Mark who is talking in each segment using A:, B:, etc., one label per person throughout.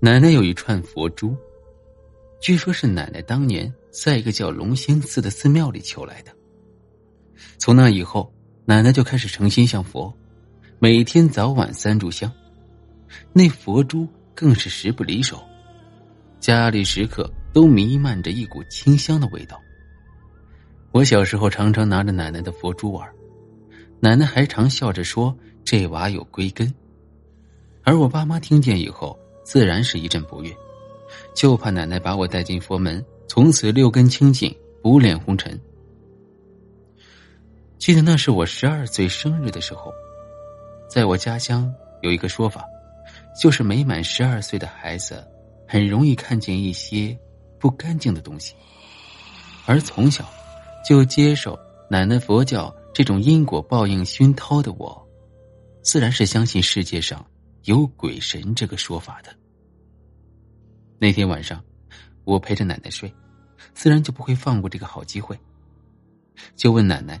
A: 奶奶有一串佛珠，据说是奶奶当年在一个叫龙兴寺的寺庙里求来的。从那以后，奶奶就开始诚心向佛，每天早晚三炷香，那佛珠更是时不离手，家里时刻都弥漫着一股清香的味道。我小时候常常拿着奶奶的佛珠玩，奶奶还常笑着说：“这娃有归根。”而我爸妈听见以后，自然是一阵不悦，就怕奶奶把我带进佛门，从此六根清净，不恋红尘。记得那是我十二岁生日的时候，在我家乡有一个说法，就是没满十二岁的孩子，很容易看见一些不干净的东西。而从小就接受奶奶佛教这种因果报应熏陶的我，自然是相信世界上有鬼神这个说法的。那天晚上，我陪着奶奶睡，自然就不会放过这个好机会，就问奶奶。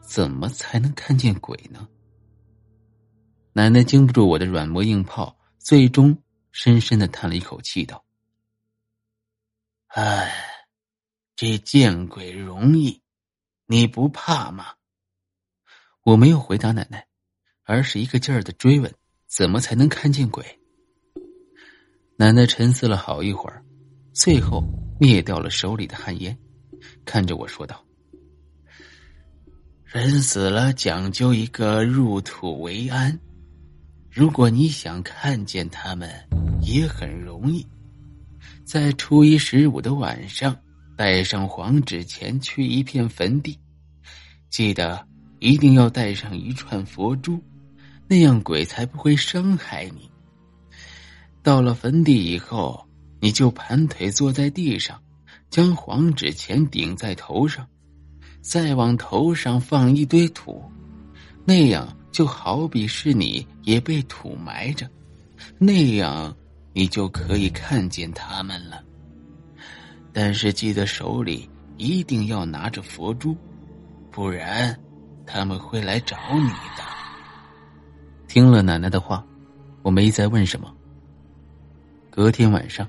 A: 怎么才能看见鬼呢？奶奶经不住我的软磨硬泡，最终深深的叹了一口气，道：“哎，这见鬼容易，你不怕吗？”我没有回答奶奶，而是一个劲儿的追问：“怎么才能看见鬼？”奶奶沉思了好一会儿，最后灭掉了手里的旱烟，看着我说道。人死了讲究一个入土为安，如果你想看见他们，也很容易，在初一十五的晚上，带上黄纸钱去一片坟地，记得一定要带上一串佛珠，那样鬼才不会伤害你。到了坟地以后，你就盘腿坐在地上，将黄纸钱顶在头上。再往头上放一堆土，那样就好比是你也被土埋着，那样你就可以看见他们了。但是记得手里一定要拿着佛珠，不然他们会来找你的。听了奶奶的话，我没再问什么。隔天晚上，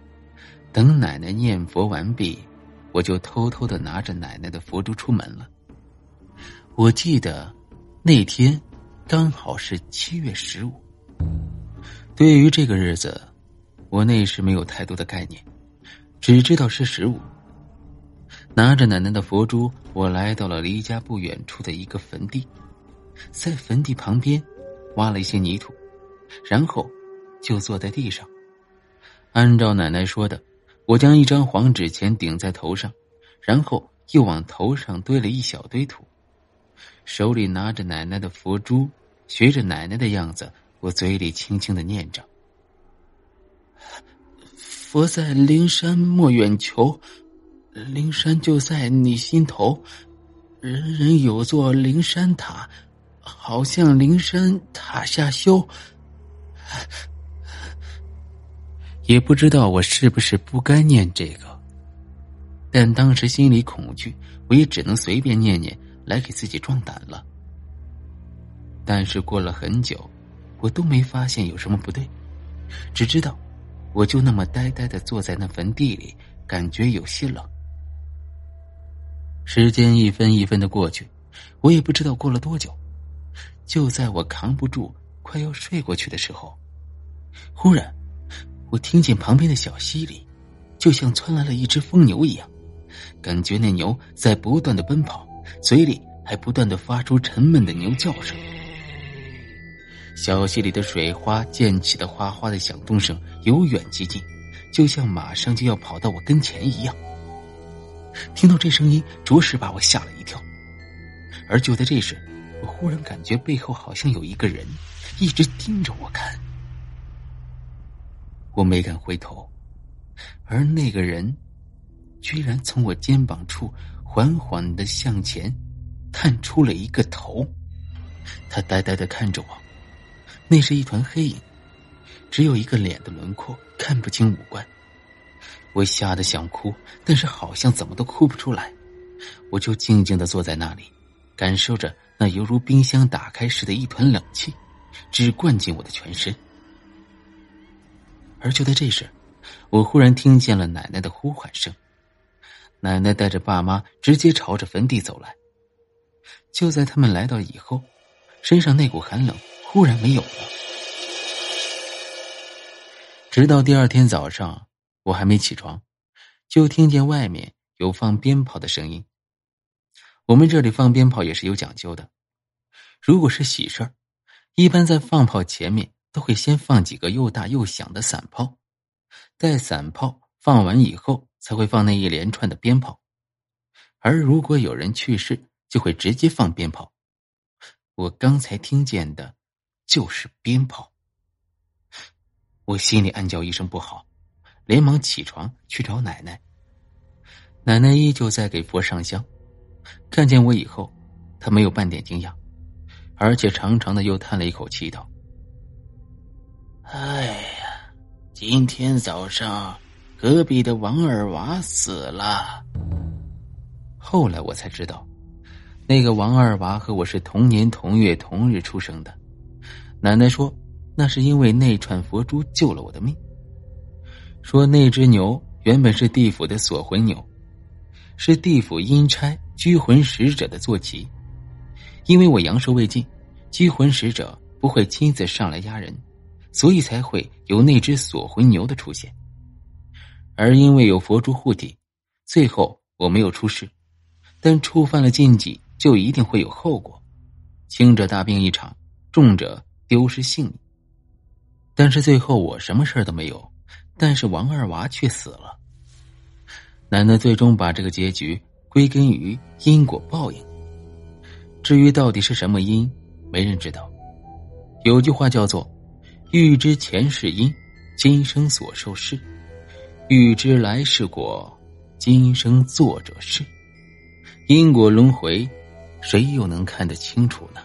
A: 等奶奶念佛完毕。我就偷偷的拿着奶奶的佛珠出门了。我记得那天刚好是七月十五。对于这个日子，我那时没有太多的概念，只知道是十五。拿着奶奶的佛珠，我来到了离家不远处的一个坟地，在坟地旁边挖了一些泥土，然后就坐在地上，按照奶奶说的。我将一张黄纸钱顶在头上，然后又往头上堆了一小堆土，手里拿着奶奶的佛珠，学着奶奶的样子，我嘴里轻轻的念着：“佛在灵山莫远求，灵山就在你心头，人人有座灵山塔，好像灵山塔下修。”也不知道我是不是不该念这个，但当时心里恐惧，我也只能随便念念来给自己壮胆了。但是过了很久，我都没发现有什么不对，只知道我就那么呆呆的坐在那坟地里，感觉有些冷。时间一分一分的过去，我也不知道过了多久，就在我扛不住快要睡过去的时候，忽然。我听见旁边的小溪里，就像窜来了一只疯牛一样，感觉那牛在不断的奔跑，嘴里还不断的发出沉闷的牛叫声。小溪里的水花溅起的哗哗的响动声由远及近，就像马上就要跑到我跟前一样。听到这声音，着实把我吓了一跳。而就在这时，我忽然感觉背后好像有一个人一直盯着我看。我没敢回头，而那个人，居然从我肩膀处缓缓的向前探出了一个头。他呆呆的看着我，那是一团黑影，只有一个脸的轮廓，看不清五官。我吓得想哭，但是好像怎么都哭不出来。我就静静的坐在那里，感受着那犹如冰箱打开时的一团冷气，直灌进我的全身。而就在这时，我忽然听见了奶奶的呼唤声。奶奶带着爸妈直接朝着坟地走来。就在他们来到以后，身上那股寒冷忽然没有了。直到第二天早上，我还没起床，就听见外面有放鞭炮的声音。我们这里放鞭炮也是有讲究的，如果是喜事儿，一般在放炮前面都会先放几个又大又响的散炮，待散炮放完以后，才会放那一连串的鞭炮。而如果有人去世，就会直接放鞭炮，我刚才听见的，就是鞭炮。我心里暗叫一声不好，连忙起床去找奶奶。奶奶依旧在给佛上香，看见我以后，他没有半点惊讶，而且长长的又叹了一口气，道：“哎呀，今天早上隔壁的王二娃死了。”后来我才知道。那个王二娃和我是同年同月同日出生的，奶奶说那是因为那串佛珠救了我的命。说那只牛原本是地府的锁魂牛，是地府阴差拘魂使者的坐骑，因为我阳寿未尽，拘魂使者不会亲自上来压人，所以才会有那只锁魂牛的出现。而因为有佛珠护体，最后我没有出事，但触犯了禁忌。就一定会有后果，轻者大病一场，重者丢失性命。但是最后我什么事儿都没有，但是王二娃却死了。奶奶最终把这个结局归根于因果报应。至于到底是什么因，没人知道。有句话叫做“欲知前世因，今生所受事；欲知来世果，今生做者事。”因果轮回。谁又能看得清楚呢？